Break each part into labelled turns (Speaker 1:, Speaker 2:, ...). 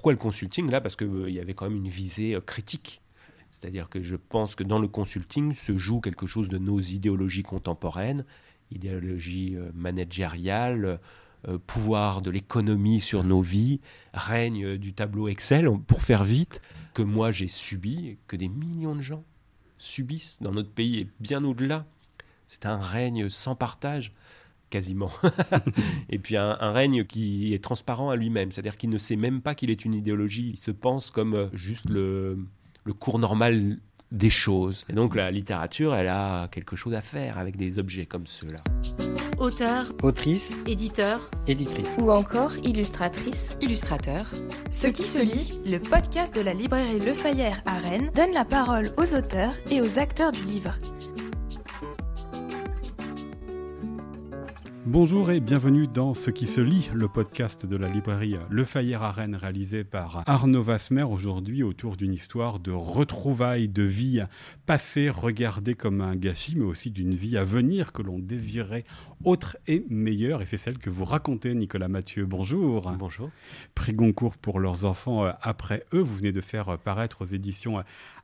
Speaker 1: pourquoi le consulting là Parce qu'il y avait quand même une visée critique. C'est-à-dire que je pense que dans le consulting se joue quelque chose de nos idéologies contemporaines, idéologie managériale, pouvoir de l'économie sur nos vies, règne du tableau Excel, pour faire vite, que moi j'ai subi, que des millions de gens subissent dans notre pays et bien au-delà. C'est un règne sans partage, quasiment. et puis un, règne qui est transparent à lui-même, c'est-à-dire qu'il ne sait même pas qu'il est une idéologie, il se pense comme euh, juste le, le cours normal des choses. Et donc la littérature, elle a quelque chose à faire avec des objets comme ceux-là.
Speaker 2: Auteur,
Speaker 3: autrice,
Speaker 2: éditeur,
Speaker 3: éditrice
Speaker 2: ou encore illustratrice, illustrateur. Ce qui se lit, le podcast de la librairie Le Fayère à Rennes donne la parole aux auteurs et aux acteurs du livre.
Speaker 4: Bonjour et bienvenue dans Ce qui se lit, le podcast de la librairie Le Fayère à Rennes réalisé par Arnaud Vasmer aujourd'hui autour d'une histoire de retrouvailles de vie passée regardée comme un gâchis mais aussi d'une vie à venir que l'on désirait autre et meilleure et c'est celle que vous racontez Nicolas Mathieu. Bonjour.
Speaker 1: Bonjour.
Speaker 4: Prix Goncourt pour leurs enfants euh, après eux, vous venez de faire paraître aux éditions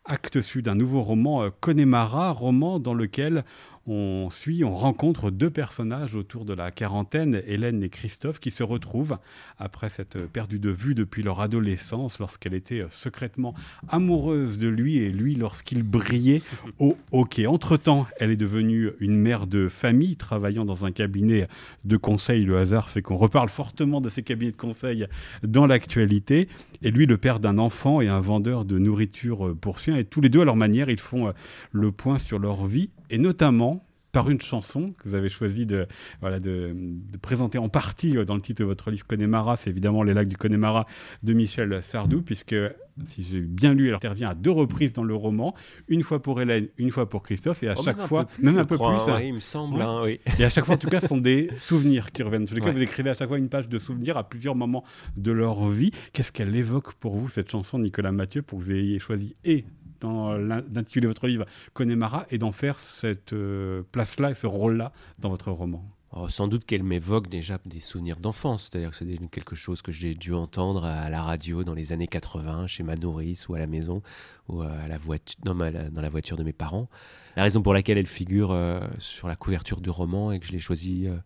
Speaker 4: euh, Actes Sud un nouveau roman euh, Connemara, roman dans lequel on suit, on rencontre deux personnages autour de la quarantaine, Hélène et Christophe, qui se retrouvent après s'être perdus de vue depuis leur adolescence, lorsqu'elle était secrètement amoureuse de lui et lui lorsqu'il brillait au hockey. Entre-temps, elle est devenue une mère de famille, travaillant dans un cabinet de conseil. Le hasard fait qu'on reparle fortement de ces cabinets de conseil dans l'actualité. Et lui, le père d'un enfant et un vendeur de nourriture pour chiens. Et tous les deux, à leur manière, ils font le point sur leur vie et notamment par une chanson que vous avez choisi de, voilà, de, présenter en partie euh, dans le titre de votre livre Connemara, c'est évidemment Les lacs du Connemara de Michel Sardou, puisque si j'ai bien lu, elle intervient à deux reprises dans le roman, une fois pour Hélène, une fois pour Christophe, et à oh, chaque fois, même un peu plus.
Speaker 1: Hein. il me semble. Hein, oui.
Speaker 4: Et à chaque fois, en tout cas, ce sont des souvenirs qui reviennent. En tous les cas, vous écrivez à chaque fois une page de souvenirs à plusieurs moments de leur vie. Qu'est-ce qu'elle évoque pour vous, cette chanson, Nicolas Mathieu, pour que vous ayez choisi et d'intituler votre livre Connemara et d'en faire cette euh, place-là et ce rôle-là dans votre roman
Speaker 1: oh, Sans doute qu'elle m'évoque déjà des souvenirs d'enfance, c'est-à-dire que c'est quelque chose que j'ai dû entendre à la radio dans les années 80, chez ma nourrice ou à la maison, ou à la voiture, dans, dans, la voiture de mes parents. La raison pour laquelle elle figure euh, sur la couverture du roman et que je l'ai choisie euh,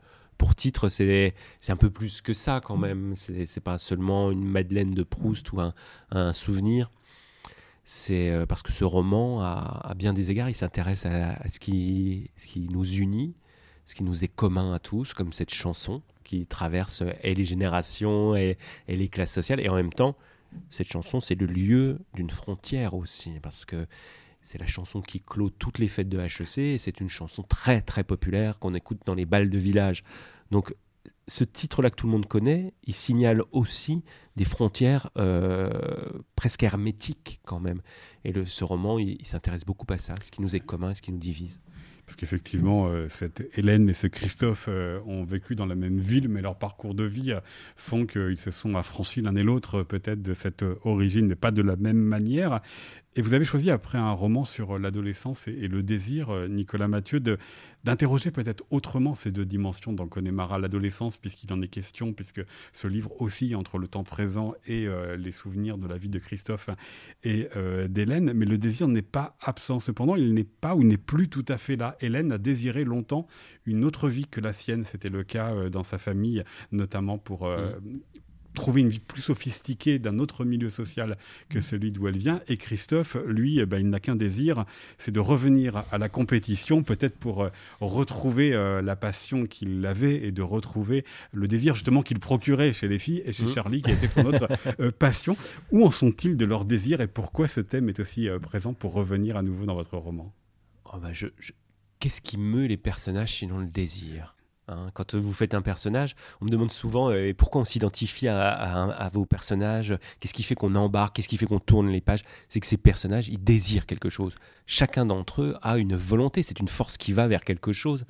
Speaker 1: pour titre, c'est un peu plus que ça quand même. C'est pas seulement une Madeleine de Proust ou un, un souvenir c'est euh, parce que ce roman, à, bien des égards, il s'intéresse à, ce, qui, nous unit, ce qui nous est commun à tous, comme cette chanson qui traverse euh, et les générations et, les classes sociales. Et en même temps, cette chanson, c'est le lieu d'une frontière aussi, parce que c'est la chanson qui clôt toutes les fêtes de HEC, et c'est une chanson très très populaire qu'on écoute dans les balles de village. Donc ce titre-là que tout le monde connaît, il signale aussi des frontières euh, presque hermétiques quand même. Et ce roman, il, s'intéresse beaucoup à ça, ce qui nous est commun, ce qui nous divise.
Speaker 4: Parce qu'effectivement, euh, cette Hélène et ce Christophe euh, ont vécu dans la même ville, mais leur parcours de vie font qu'ils se sont affranchis l'un et l'autre peut-être de cette origine, mais pas de la même manière. Et vous avez choisi, après un roman sur l'adolescence et, le désir, Nicolas Mathieu, d'interroger peut-être autrement ces deux dimensions dans Connemara, l'adolescence, puisqu'il en est question, puisque ce livre aussi entre le temps présent et euh, les souvenirs de la vie de Christophe et euh, d'Hélène. Mais le désir n'est pas absent. Cependant, il n'est pas ou n'est plus tout à fait là. Hélène a désiré longtemps une autre vie que la sienne. C'était le cas euh, dans sa famille, notamment pour, mmh trouver une vie plus sophistiquée d'un autre milieu social que celui d'où elle vient. Et Christophe, lui, eh ben, il n'a qu'un désir, c'est de revenir à la compétition, peut-être pour euh, retrouver euh, la passion qu'il avait et de retrouver le désir justement qu'il procurait chez les filles et chez mmh. Charlie, qui était son autre euh, passion. Où en sont-ils de leur désir et pourquoi ce thème est aussi présent pour revenir à nouveau dans votre roman?
Speaker 1: Oh bah Qu'est-ce qui meut les personnages sinon le désir? Hein. Quand vous faites un personnage, on me demande souvent euh, pourquoi on s'identifie à, vos personnages, qu'est-ce qui fait qu'on embarque, qu'est-ce qui fait qu'on tourne les pages? C'est que ces personnages, ils désirent quelque chose. Chacun d'entre eux a une volonté, c'est une force qui va vers quelque chose.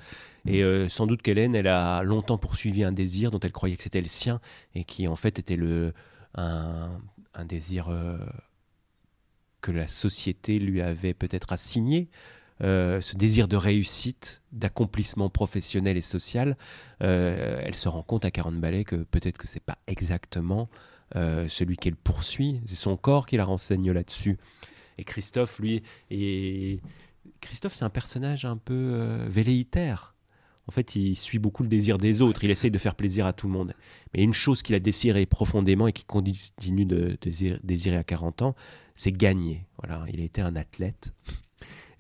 Speaker 1: Et euh, sans doute qu'Hélène, elle a longtemps poursuivi un désir dont elle croyait que c'était le sien et qui en fait était le, un, désir euh, que la société lui avait peut-être assigné. Euh, ce désir de réussite, d'accomplissement professionnel et social, euh, elle se rend compte à 40 balais que peut-être que c'est pas exactement celui qu'elle poursuit. C'est son corps qui la renseigne là-dessus. Et Christophe, lui, et Christophe, c'est un personnage un peu velléitaire. En fait, il suit beaucoup le désir des autres. Il essaye de faire plaisir à tout le monde. Mais une chose qu'il a désiré profondément et qu'il continue de, désirer à 40 ans, c'est gagner. Voilà, il a été un athlète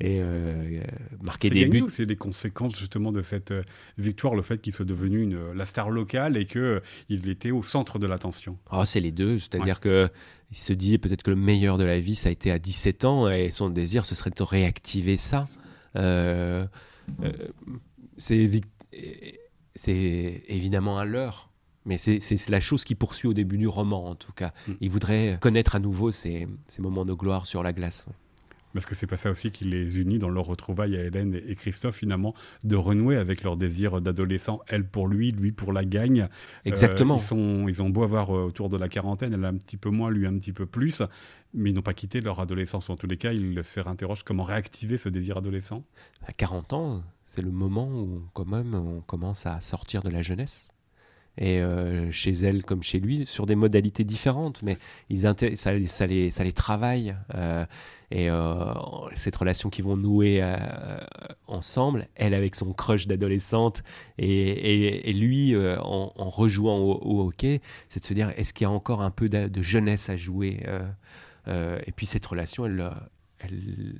Speaker 1: et euh, marquer des buts.
Speaker 4: C'est des conséquences justement de cette euh, victoire, le fait qu'il soit devenu une, la star locale et qu'il euh, il était au centre de l'attention.
Speaker 1: Oh, c'est les deux, c'est-à-dire que il se dit peut-être que le meilleur de la vie, ça a été à 17 ans et son désir, ce serait de réactiver ça. c'est évidemment un leurre. Mais c'est la chose qui poursuit au début du roman, en tout cas. Mm. Il voudrait connaître à nouveau ces, ces moments de gloire sur la glace.
Speaker 4: Parce que c'est pas ça aussi qui les unit dans leur retrouvaille à Hélène et Christophe, finalement, de renouer avec leur désir d'adolescent, elle pour lui, lui pour la gagne.
Speaker 1: Exactement.
Speaker 4: Euh, ils, sont, ils ont beau avoir euh, autour de la quarantaine, elle un petit peu moins, lui un petit peu plus, mais ils n'ont pas quitté leur adolescence. En tous les cas, ils se réinterrogent comment réactiver ce désir adolescent.
Speaker 1: À 40 ans, c'est le moment où, quand même, on commence à sortir de la jeunesse et euh, chez elle comme chez lui, sur des modalités différentes, mais ils ça, les, ça les travaille. Euh, et euh, cette relation qu'ils vont nouer ensemble, elle avec son crush d'adolescente et, et, lui en, rejouant au, hockey, c'est de se dire est-ce qu'il y a encore un peu de, jeunesse à jouer Et puis cette relation, elle,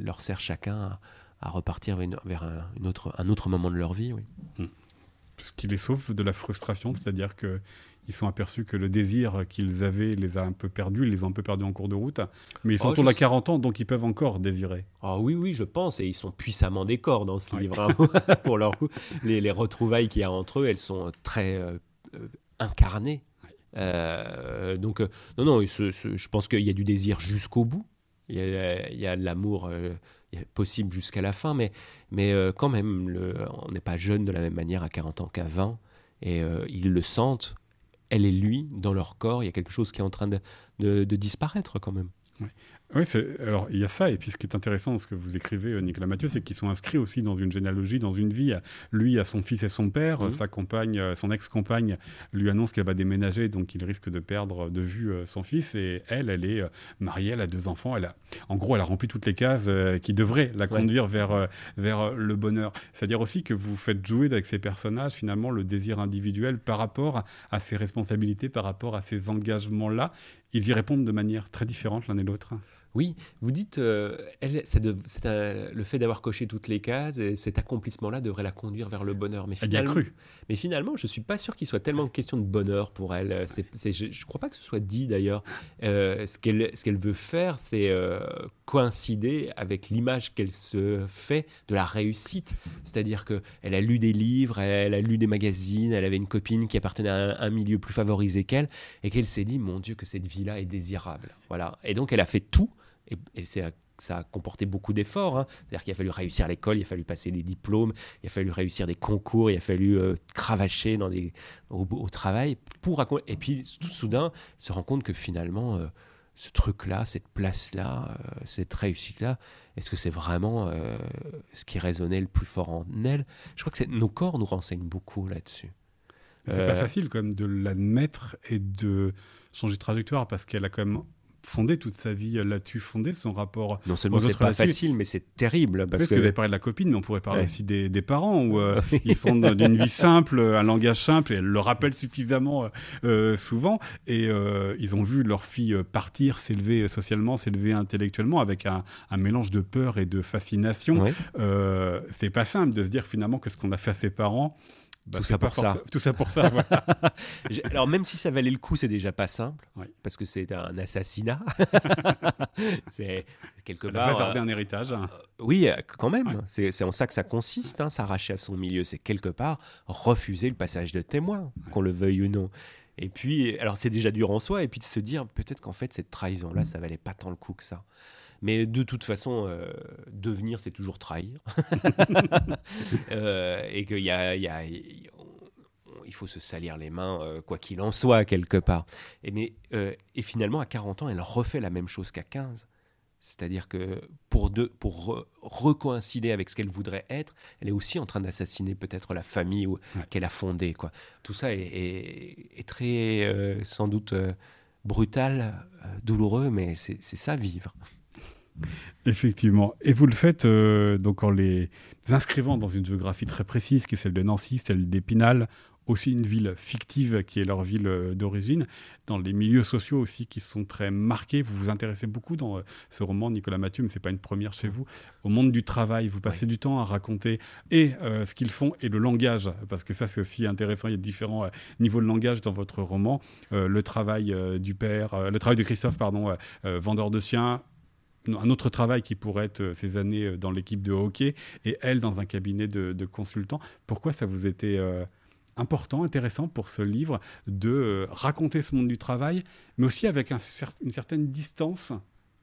Speaker 1: leur sert chacun à, repartir vers, un, une autre, un autre moment de leur vie. Oui.
Speaker 4: Hmm ce qui les sauve de la frustration, c'est-à-dire que ils sont aperçus que le désir qu'ils avaient les a un peu perdus, ils les ont un peu perdus en cours de route, mais ils sont oh, autour de 40 ans, donc ils peuvent encore désirer.
Speaker 1: Ah oui, oui, je pense, et ils sont puissamment des corps dans ce livre, hein, pour leur coup. Les, retrouvailles qu'il y a entre eux, elles sont très euh, euh, incarnées. Euh, donc, non, non, je pense qu'il y a du désir jusqu'au bout, il y a, il y a de l'amour possible jusqu'à la fin, mais, mais euh, quand même, on n'est pas jeune de la même manière à 40 ans qu'à 20, et euh, ils le sentent, elle et lui, dans leur corps, il y a quelque chose qui est en train de, de disparaître quand même.
Speaker 4: Oui, alors il y a ça, et puis ce qui est intéressant dans ce que vous écrivez, euh, Nicolas Mathieu, c'est qu'ils sont inscrits aussi dans une généalogie, dans une vie. Lui a son fils et son père, mmh. sa compagne, euh, son ex-compagne lui annonce qu'elle va déménager, donc il risque de perdre de vue euh, son fils, et elle, elle est mariée, elle a deux enfants, elle a, en gros, elle a rempli toutes les cases qui devraient la conduire vers, vers le bonheur. C'est-à-dire aussi que vous faites jouer avec ces personnages, finalement, le désir individuel par rapport à ses responsabilités, par rapport à ces engagements-là, ils y répondent de manière très différente l'un et l'autre.
Speaker 1: Oui, vous dites, euh, c'est le fait d'avoir coché toutes les cases, et cet accomplissement-là devrait la conduire vers le bonheur.
Speaker 4: Mais finalement, cru.
Speaker 1: Mais finalement, je ne suis pas sûr qu'il soit tellement question de bonheur pour elle. je ne crois pas que ce soit dit d'ailleurs. Euh, ce qu'elle veut faire, c'est euh, coïncider avec l'image qu'elle se fait de la réussite. C'est-à-dire qu'elle a lu des livres, elle, a lu des magazines, elle avait une copine qui appartenait à un, milieu plus favorisé qu'elle, et qu'elle s'est dit, mon Dieu, que cette vie-là est désirable. Voilà. Et donc, elle a fait tout et, ça a comporté beaucoup d'efforts. Hein. C'est-à-dire qu'il a fallu réussir l'école, il a fallu passer des diplômes, il a fallu réussir des concours, il a fallu euh, cravacher dans des, au, travail pour et puis tout soudain se rend compte que finalement euh, ce truc-là, cette place-là, euh, cette réussite-là, est-ce que c'est vraiment ce qui résonnait le plus fort en elle? Je crois que nos corps nous renseignent beaucoup là-dessus.
Speaker 4: C'est pas facile quand même de l'admettre et de changer de trajectoire parce qu'elle a quand même fondé toute sa vie là-dessus, fondé son rapport.
Speaker 1: Non seulement c'est pas facile, mais c'est terrible.
Speaker 4: Parce, que... vous avez parlé de la copine, mais on pourrait parler aussi des, parents, où euh, ils sont d'une vie simple, un langage simple, et elle le rappelle suffisamment euh, souvent. Et euh, ils ont vu leur fille partir, s'élever socialement, s'élever intellectuellement, avec un, mélange de peur et de fascination. c'est pas simple de se dire finalement que ce qu'on a fait à ses parents,
Speaker 1: bah, tout ça pour ça.
Speaker 4: Tout ça pour ça.
Speaker 1: Alors même si ça valait le coup, c'est déjà pas simple parce que c'est un assassinat. c'est quelque part.
Speaker 4: Réserver euh, un héritage. Euh,
Speaker 1: oui, euh, quand même. C'est en ça que ça consiste. Hein, s'arracher à son milieu, c'est quelque part refuser le passage de témoin, qu'on le veuille ou non. Et puis, alors c'est déjà dur en soi, et puis de se dire peut-être qu'en fait cette trahison-là, ça valait pas tant le coup que ça. Mais de toute façon, euh, devenir, c'est toujours trahir. Euh, et qu'il y a, il faut se salir les mains, euh, quoi qu'il en soit, quelque part. Et, mais, et finalement, à 40 ans, elle refait la même chose qu'à 15. C'est-à-dire que pour, de, pour recoïncider avec ce qu'elle voudrait être, elle est aussi en train d'assassiner peut-être la famille qu'elle a fondée. Quoi. Tout ça est, est, très, sans doute, brutal, douloureux, mais c'est ça vivre.
Speaker 4: Effectivement. Et vous le faites donc en les inscrivant dans une géographie très précise, qui est celle de Nancy, celle d'Épinal, aussi une ville fictive qui est leur ville euh, d'origine, dans les milieux sociaux aussi qui sont très marqués. Vous vous intéressez beaucoup dans euh, ce roman, Nicolas Mathieu, mais ce n'est pas une première chez vous, au monde du travail. Vous passez du temps à raconter et euh, ce qu'ils font et le langage, parce que ça c'est aussi intéressant. Il y a différents niveaux de langage dans votre roman. le travail du père, le travail de Christophe, pardon, vendeur de chiens, un autre travail qui pourrait être ces années dans l'équipe de hockey et elle dans un cabinet de, de consultants. Pourquoi ça vous était important, intéressant pour ce livre de euh, raconter ce monde du travail, mais aussi avec une certaine distance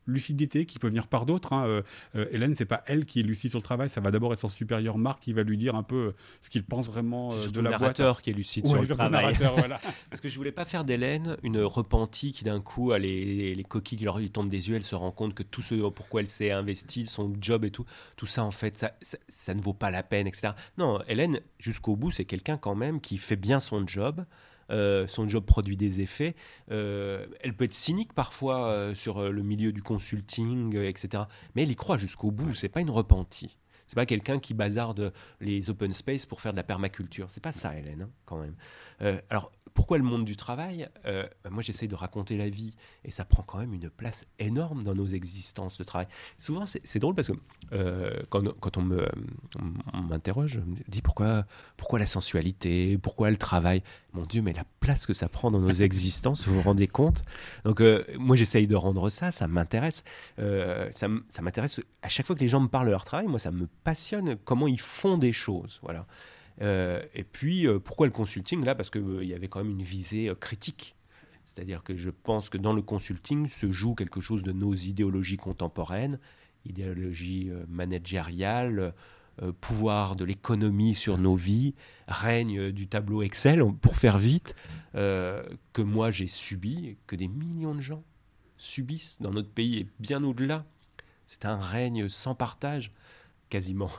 Speaker 4: lucidité qui peut venir par d'autres. Hein. Euh, euh, Hélène, c'est pas elle qui est lucide sur le travail, ça va d'abord être son supérieur Marc qui va lui dire un peu euh, ce qu'il pense vraiment de la boîte.
Speaker 1: narrateur qui est lucide sur le travail. voilà. Parce que je voulais pas faire d'Hélène une repentie qui d'un coup a les, les, coquilles qui lui tombent des yeux, elle se rend compte que tout ce pourquoi elle s'est investie, son job et tout, tout ça en fait, ça, ça ne vaut pas la peine, etc. Non, Hélène, jusqu'au bout, c'est quelqu'un quand même qui fait bien son job. Euh, son job produit des effets. Euh, elle peut être cynique parfois euh, sur le milieu du consulting, etc. Mais elle y croit jusqu'au bout. C'est pas une repentie. C'est pas quelqu'un qui bazarde les open space pour faire de la permaculture. C'est pas ça, Hélène, hein, quand même. alors, pourquoi le monde du travail euh, bah, Moi, j'essaye de raconter la vie et ça prend quand même une place énorme dans nos existences de travail. Souvent, c'est drôle parce que euh, quand, on m'interroge, je me dis pourquoi, pourquoi la sensualité Pourquoi le travail? Mon Dieu, mais la place que ça prend dans nos existences, vous vous rendez compte? Donc, euh, moi, j'essaye de rendre ça, ça m'intéresse. ça, ça m'intéresse à chaque fois que les gens me parlent de leur travail, moi, ça me passionne comment ils font des choses. Voilà. Euh, et puis, euh, pourquoi le consulting Là, parce qu'il euh, y avait quand même une visée critique. C'est-à-dire que je pense que dans le consulting se joue quelque chose de nos idéologies contemporaines, idéologie managériale, pouvoir de l'économie sur nos vies, règne du tableau Excel, pour faire vite, que moi j'ai subi, que des millions de gens subissent dans notre pays et bien au-delà. C'est un règne sans partage quasiment.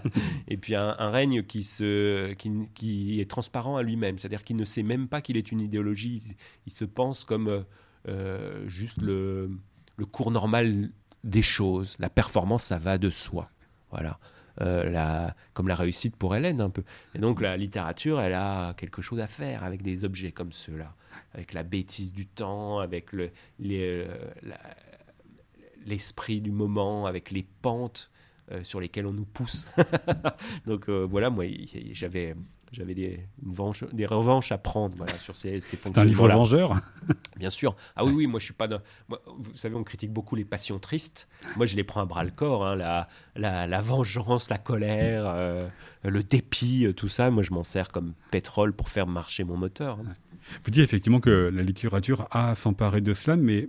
Speaker 1: et puis un, règne qui, se, qui, est transparent à lui-même, c'est-à-dire qu'il ne sait même pas qu'il est une idéologie, il, se pense comme euh, juste le, le, cours normal des choses. La performance, ça va de soi. Voilà. Euh, la, comme la réussite pour Hélène un peu. Et donc la littérature, elle a quelque chose à faire avec des objets comme ceux-là, avec la bêtise du temps, avec le, euh, l'esprit du moment, avec les pentes euh, sur lesquels on nous pousse. Donc euh, voilà, moi j'avais j'avais des, des revanches à prendre voilà, sur ces, ces
Speaker 4: C'est un livre vengeur
Speaker 1: Bien sûr. Ah oui, oui, moi je suis pas. vous savez, on critique beaucoup les passions tristes. Moi je les prends à bras le corps. Hein, la, la, la, vengeance, la colère, euh, le dépit, tout ça. Moi je m'en sers comme pétrole pour faire marcher mon moteur. Hein.
Speaker 4: Vous dites effectivement que la littérature a à s'emparer de cela, mais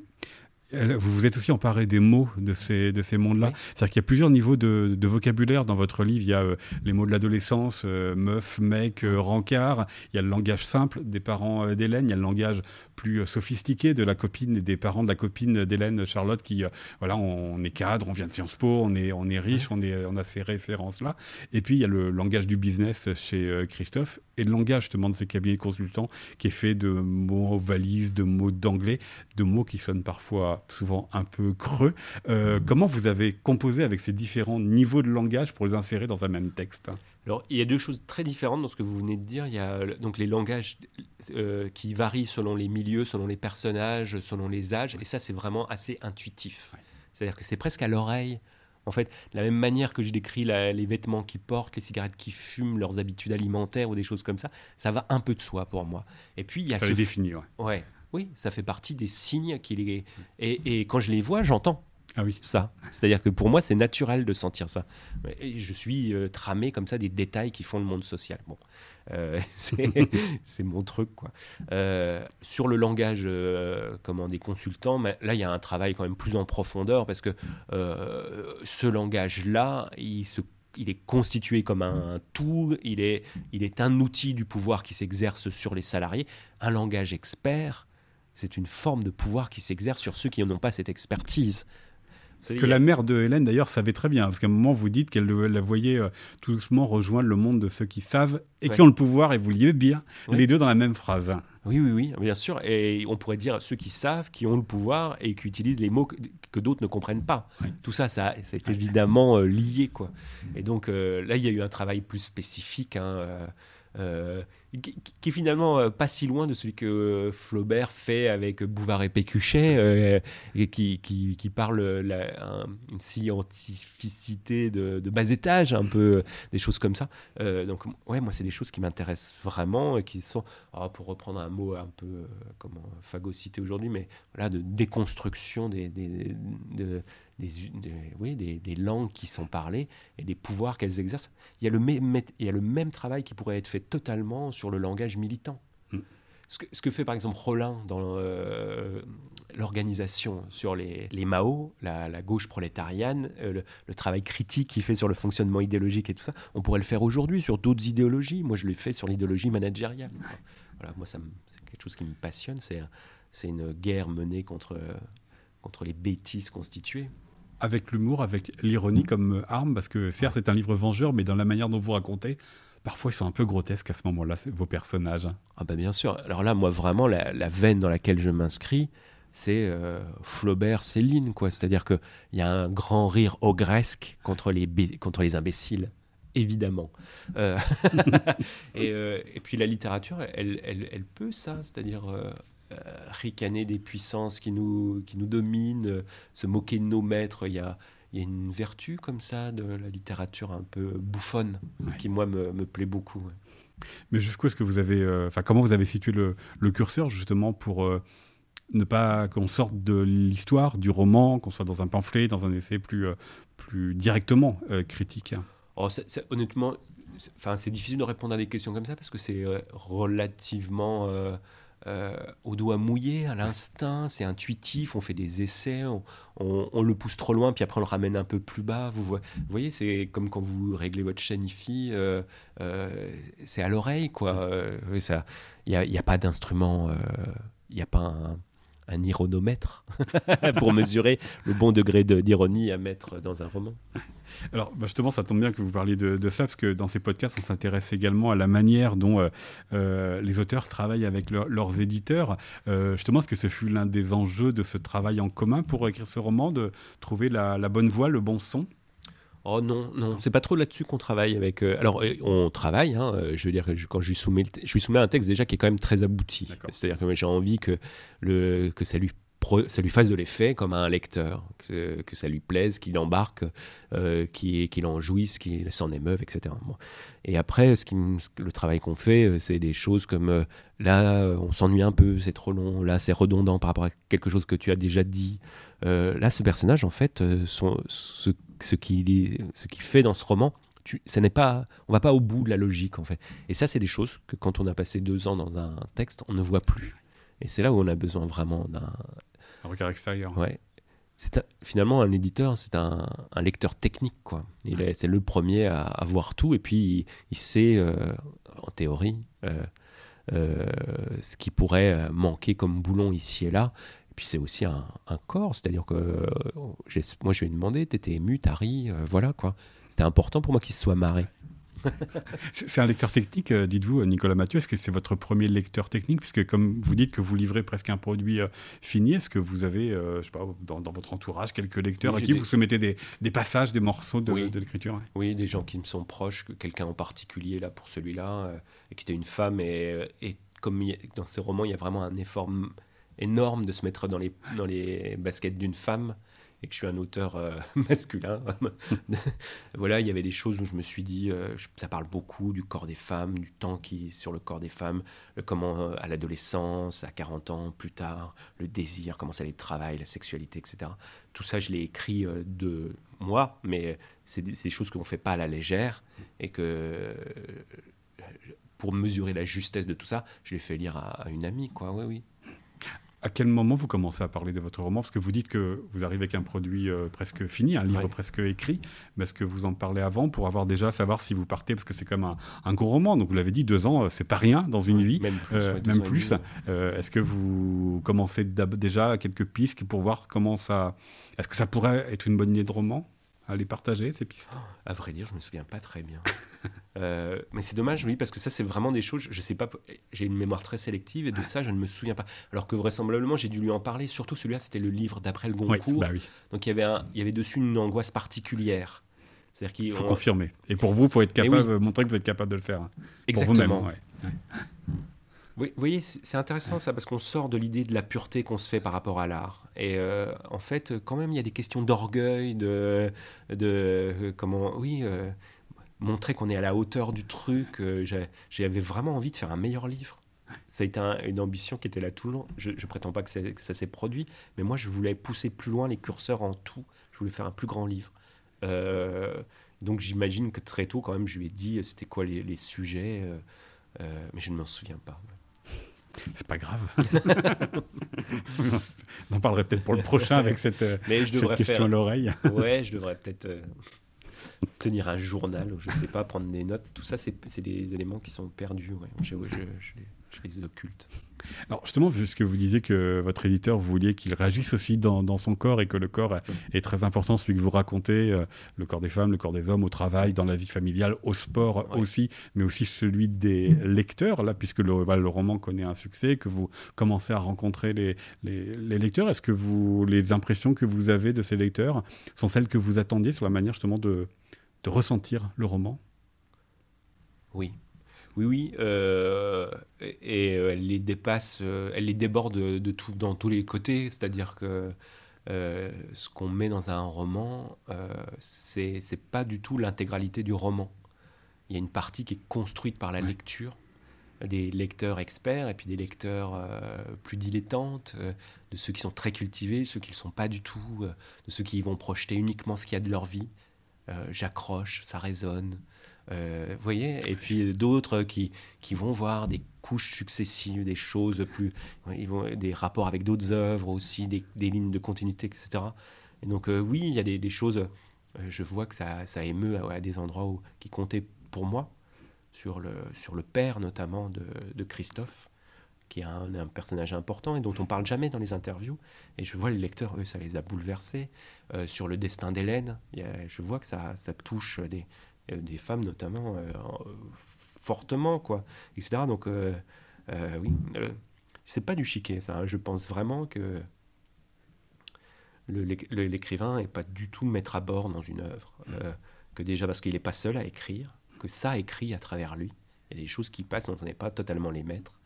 Speaker 4: vous vous êtes aussi emparé des mots de ces, de ces mondes-là. C'est-à-dire qu'il y a plusieurs niveaux de, vocabulaire dans votre livre. Il y a euh, les mots de l'adolescence, euh, meuf, mec, euh, rencard. Il y a le langage simple des parents d'Hélène. Il y a le langage plus sophistiqué de la copine et des parents de la copine d'Hélène, Charlotte, qui, voilà, on, est cadre, on vient de Sciences Po, on est, on est riche, on, est, on a ces références-là. Et puis, il y a le langage du business chez Christophe et le langage, justement, de ces cabinets consultants qui est fait de mots valises, de mots d'anglais, de mots qui sonnent parfois souvent un peu creux. Euh, comment vous avez composé avec ces différents niveaux de langage pour les insérer dans un même texte
Speaker 1: alors, il y a deux choses très différentes dans ce que vous venez de dire. Il y a donc les langages euh, qui varient selon les milieux, selon les personnages, selon les âges. Et ça, c'est vraiment assez intuitif. C'est-à-dire que c'est presque à l'oreille. En fait, de la même manière que je décris les vêtements qu'ils portent, les cigarettes qu'ils fument, leurs habitudes alimentaires ou des choses comme ça, ça va un peu de soi pour moi. Et puis il y a
Speaker 4: ça
Speaker 1: ce
Speaker 4: les définit,
Speaker 1: ouais. Oui, ça fait partie des signes qu'il est. Et, quand je les vois, j'entends.
Speaker 4: Ah oui.
Speaker 1: Ça. C'est-à-dire que pour moi, c'est naturel de sentir ça. Et je suis euh, tramé comme ça des détails qui font le monde social. Bon, euh, c'est mon truc, quoi. Euh, sur le langage, comment des consultants, mais là, il y a un travail quand même plus en profondeur parce que ce langage-là, il se il est constitué comme un tout, il est, il est un outil du pouvoir qui s'exerce sur les salariés. Un langage expert, c'est une forme de pouvoir qui s'exerce sur ceux qui n'ont pas cette expertise.
Speaker 4: Ce que la mère de Hélène, d'ailleurs, savait très bien. Parce qu'à un moment, vous dites qu'elle la voyait euh, tout doucement rejoindre le monde de ceux qui savent et qui ont le pouvoir, et vous liez bien les deux dans la même phrase.
Speaker 1: Oui, oui, oui, bien sûr. Et on pourrait dire ceux qui savent, qui ont le pouvoir et qui utilisent les mots que, d'autres ne comprennent pas. Tout ça, ça, c'est évidemment euh, lié. Quoi. Et donc euh, là, il y a eu un travail plus spécifique. Hein, euh, qui, est finalement euh, pas si loin de celui que euh, Flaubert fait avec Bouvard et Pécuchet, et qui, qui, parle la, une scientificité de, bas étage, un peu des choses comme ça. donc, ouais, moi, c'est des choses qui m'intéressent vraiment, et qui sont, oh, pour reprendre un mot un peu comme phagocyté aujourd'hui, mais voilà, de déconstruction des, des de, des, oui, des, langues qui sont parlées et des pouvoirs qu'elles exercent. Il y, a le même, il y a le même travail qui pourrait être fait totalement sur le langage militant. Mm. Ce, que, ce, que, fait par exemple Rollin dans euh, l'organisation sur les, les Mao, la, gauche prolétarienne, euh, le, travail critique qu'il fait sur le fonctionnement idéologique et tout ça, on pourrait le faire aujourd'hui sur d'autres idéologies. Moi, je l'ai fait sur l'idéologie managériale. Voilà, moi, c'est quelque chose qui me passionne. C'est une guerre menée contre, contre les bêtises constituées
Speaker 4: avec l'humour, avec l'ironie comme arme, parce que certes c'est un livre vengeur, mais dans la manière dont vous racontez, parfois ils sont un peu grotesques à ce moment-là, vos personnages.
Speaker 1: Ah bah bien sûr. Alors là, moi vraiment, la, veine dans laquelle je m'inscris, c'est euh, Flaubert, Céline, quoi. C'est-à-dire qu'il y a un grand rire ogresque contre les, contre les imbéciles évidemment. Euh, euh, et, puis la littérature, elle, elle, elle peut ça, c'est-à-dire ricaner des puissances qui nous, qui nous dominent, se moquer de nos maîtres. Il y a, il y a une vertu comme ça de la littérature un peu bouffonne qui, moi, me, me plaît beaucoup.
Speaker 4: Mais jusqu'où est-ce que vous avez. Euh, enfin, comment vous avez situé le, le curseur, justement, pour. ne pas qu'on sorte de l'histoire, du roman, qu'on soit dans un pamphlet, dans un essai plus, plus directement critique?
Speaker 1: Oh, Honnêtement, enfin, c'est difficile de répondre à des questions comme ça parce que c'est relativement euh, au doigt mouillé, à l'instinct, c'est intuitif, on fait des essais, on, le pousse trop loin, puis après on le ramène un peu plus bas. Vous, voyez, c'est comme quand vous réglez votre chaîne IFI, euh, euh, c'est à l'oreille, quoi. Il n'y a, a, pas d'instrument, il n'y a pas un, un ironomètre pour mesurer le bon degré d'ironie à mettre dans un roman.
Speaker 4: Alors bah, justement, ça tombe bien que vous parliez de, ça, parce que dans ces podcasts, on s'intéresse également à la manière dont euh, euh, les auteurs travaillent avec leurs éditeurs. Euh, justement, est-ce que ce fut l'un des enjeux de ce travail en commun pour écrire ce roman, de trouver la bonne voix, le bon son?
Speaker 1: Oh non, non, c'est pas trop là-dessus qu'on travaille avec. Euh, alors, euh, on travaille. Hein, euh, je veux dire que quand je lui soumets, je lui soumets un texte déjà qui est quand même très abouti. C'est-à-dire que j'ai envie que le que ça lui ça lui fasse de l'effet comme à un lecteur, que, que ça lui plaise, qu'il embarque, qu'il en jouisse, qu'il s'en émeuve, etc. Et après, ce qui, le travail qu'on fait, c'est des choses comme là, on s'ennuie un peu, c'est trop long, là, c'est redondant par rapport à quelque chose que tu as déjà dit. là, ce personnage, en fait, son, ce ce qu'il ce qui fait dans ce roman, tu, ça n'est pas, on va pas au bout de la logique en fait. Et ça, c'est des choses que quand on a passé deux ans dans un texte, on ne voit plus. Et c'est là où on a besoin vraiment d'un
Speaker 4: un regard extérieur.
Speaker 1: Ouais. C'est finalement un éditeur, c'est un, un, lecteur technique quoi. Il est, c'est le premier à, à, voir tout et puis il, sait euh, en théorie euh, euh, ce qui pourrait manquer comme boulon ici et là puis c'est aussi un, corps, c'est-à-dire que euh, moi je lui ai demandé, t'étais ému, t'as ri, euh, voilà quoi. C'était important pour moi qu'il se soit marré.
Speaker 4: c'est un lecteur technique, euh, dites-vous, Nicolas Mathieu. Est-ce que c'est votre premier lecteur technique? Puisque, comme vous dites que vous livrez presque un produit fini, est-ce que vous avez, je sais pas, dans, votre entourage, quelques lecteurs à qui vous soumettez des, des, passages, des morceaux de, l'écriture
Speaker 1: Oui, des gens qui me sont proches, quelqu'un en particulier, là, pour celui-là, qui était une femme. Et, et comme dans ces romans, il y a vraiment un effort énorme de se mettre dans les, dans les baskets d'une femme et que je suis un auteur euh, masculin. voilà, il y avait des choses où je me suis dit, euh, ça parle beaucoup du corps des femmes, du temps qui est sur le corps des femmes, comment euh, à l'adolescence, à 40 ans, plus tard, le désir, comment ça les travaille, la sexualité, etc. Tout ça, je l'ai écrit de moi, mais c'est des, choses qu'on ne fait pas à la légère et que pour mesurer la justesse de tout ça, je l'ai fait lire à, à une amie, quoi. Oui, oui
Speaker 4: à quel moment vous commencez à parler de votre roman? Parce que vous dites que vous arrivez avec un produit euh, presque fini, un livre presque écrit. Mais est-ce que vous en parlez avant pour avoir déjà savoir si vous partez? Parce que c'est comme un, un, gros roman. Donc vous l'avez dit, deux ans, euh, c'est pas rien dans une vie.
Speaker 1: Même plus. Euh, même plus.
Speaker 4: est-ce que vous commencez déjà quelques pistes pour voir comment ça. Est-ce que ça pourrait être une bonne idée de roman? À les partager, ces pistes
Speaker 1: À vrai dire, je me souviens pas très bien. Euh, mais c'est dommage, oui, parce que ça, c'est vraiment des choses, je sais pas, j'ai une mémoire très sélective et de ça, je ne me souviens pas. Alors que vraisemblablement, j'ai dû lui en parler, surtout celui-là, c'était le livre d'après le Goncourt.
Speaker 4: Bah oui.
Speaker 1: Donc il y, avait un, il y avait dessus une angoisse particulière.
Speaker 4: C'est-à-dire qu'il faut confirmer. Et pour vous, il faut être capable, montrer que vous êtes capable de le faire.
Speaker 1: Exactement. Pour vous-même. Oui, vous voyez, c'est intéressant ça, parce qu'on sort de l'idée de la pureté qu'on se fait par rapport à l'art. Et euh, en fait, quand même, il y a des questions d'orgueil, de, de comment, oui, euh, montrer qu'on est à la hauteur du truc. Euh, j'avais vraiment envie de faire un meilleur livre. Ça a été une ambition qui était là tout le long. Je, ne prétends pas que, ça s'est produit, mais moi, je voulais pousser plus loin les curseurs en tout. Je voulais faire un plus grand livre. donc j'imagine que très tôt, quand même, je lui ai dit c'était quoi les, les sujets, mais je ne m'en souviens pas.
Speaker 4: C'est pas grave. On en parlerait peut-être pour le prochain avec cette,
Speaker 1: Mais je devrais
Speaker 4: question
Speaker 1: faire...
Speaker 4: à l'oreille.
Speaker 1: ouais, je devrais peut-être euh, tenir un journal, ou je sais pas, prendre des notes. Tout ça, c'est des éléments qui sont perdus. Ouais. Je, je, je, je les occulte.
Speaker 4: Alors justement, puisque vous disiez que votre éditeur voulait qu'il réagisse aussi dans, son corps et que le corps est très important, celui que vous racontez, euh, le corps des femmes, le corps des hommes, au travail, dans la vie familiale, au sport aussi, mais aussi celui des lecteurs, là, puisque le, le, roman connaît un succès, que vous commencez à rencontrer les, les, lecteurs. Est-ce que vous, les impressions que vous avez de ces lecteurs sont celles que vous attendiez sur la manière justement de, de ressentir le roman?
Speaker 1: Oui, oui, oui, euh, et, euh, elle les dépasse, euh, elle les déborde de, tout, dans tous les côtés. C'est-à-dire que ce qu'on met dans un roman, c'est c'est pas du tout l'intégralité du roman. Il y a une partie qui est construite par la lecture, des lecteurs experts et puis des lecteurs plus dilettantes, de ceux qui sont très cultivés, ceux qui ne le sont pas du tout, de ceux qui vont projeter uniquement ce qu'il y a de leur vie. J'accroche, ça résonne. Euh, voyez Et puis d'autres qui, qui vont voir des couches successives, des choses plus. Ils vont, des rapports avec d'autres œuvres aussi, des, lignes de continuité, etc. Et donc, euh, oui, il y a des, choses. Euh, je vois que ça, ça émeut à, des endroits qui comptaient pour moi, sur le, sur le père notamment de, de Christophe qui est un, personnage important et dont on parle jamais dans les interviews. Et je vois les lecteurs, eux, ça les a bouleversés. sur le destin d'Hélène, je vois que ça, ça touche des, des femmes notamment euh, fortement, quoi, etc. Donc, euh, oui, c'est pas du chiquet, ça. Hein. Je pense vraiment que l'écrivain n'est pas du tout mettre à bord dans une œuvre. que déjà parce qu'il n'est pas seul à écrire, que ça écrit à travers lui. Il y a des choses qui passent dont on n'est pas totalement les maîtres.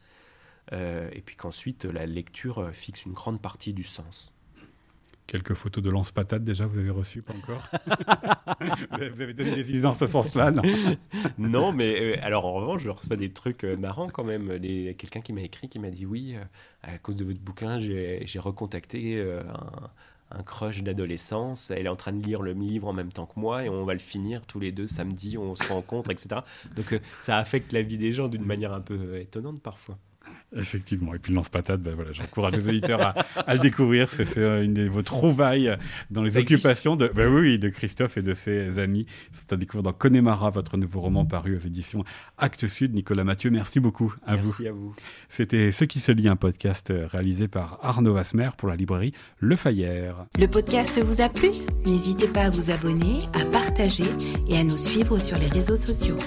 Speaker 1: et puis qu'ensuite, la lecture fixe une grande partie du sens.
Speaker 4: Quelques photos de lance-patate déjà, vous avez reçu, pas encore Vous avez donné des idées dans ce sens-là, non
Speaker 1: Non, mais euh, alors en revanche, je reçois des trucs euh, marrants quand même. Quelqu'un qui m'a écrit, qui m'a dit oui, euh, à cause de votre bouquin, j'ai recontacté un, un, crush d'adolescence. Elle est en train de lire le livre en même temps que moi et on va le finir tous les deux samedi, on se rencontre, etc. Donc ça affecte la vie des gens d'une manière un peu étonnante parfois.
Speaker 4: Effectivement. Et puis le lance-patate, ben voilà, j'encourage les auditeurs à, le découvrir. C'est une de vos trouvailles dans les occupations de, ben oui, de Christophe et de ses amis. C'est à découvrir dans Connemara, votre nouveau roman paru aux éditions Actes Sud. Nicolas Mathieu, merci beaucoup à
Speaker 1: vous.
Speaker 4: Merci
Speaker 1: à vous.
Speaker 4: C'était Ce qui se lit, un podcast réalisé par Arnaud Vasmer pour la librairie Le Fayère.
Speaker 2: Le podcast vous a plu? N'hésitez pas à vous abonner, à partager et à nous suivre sur les réseaux sociaux.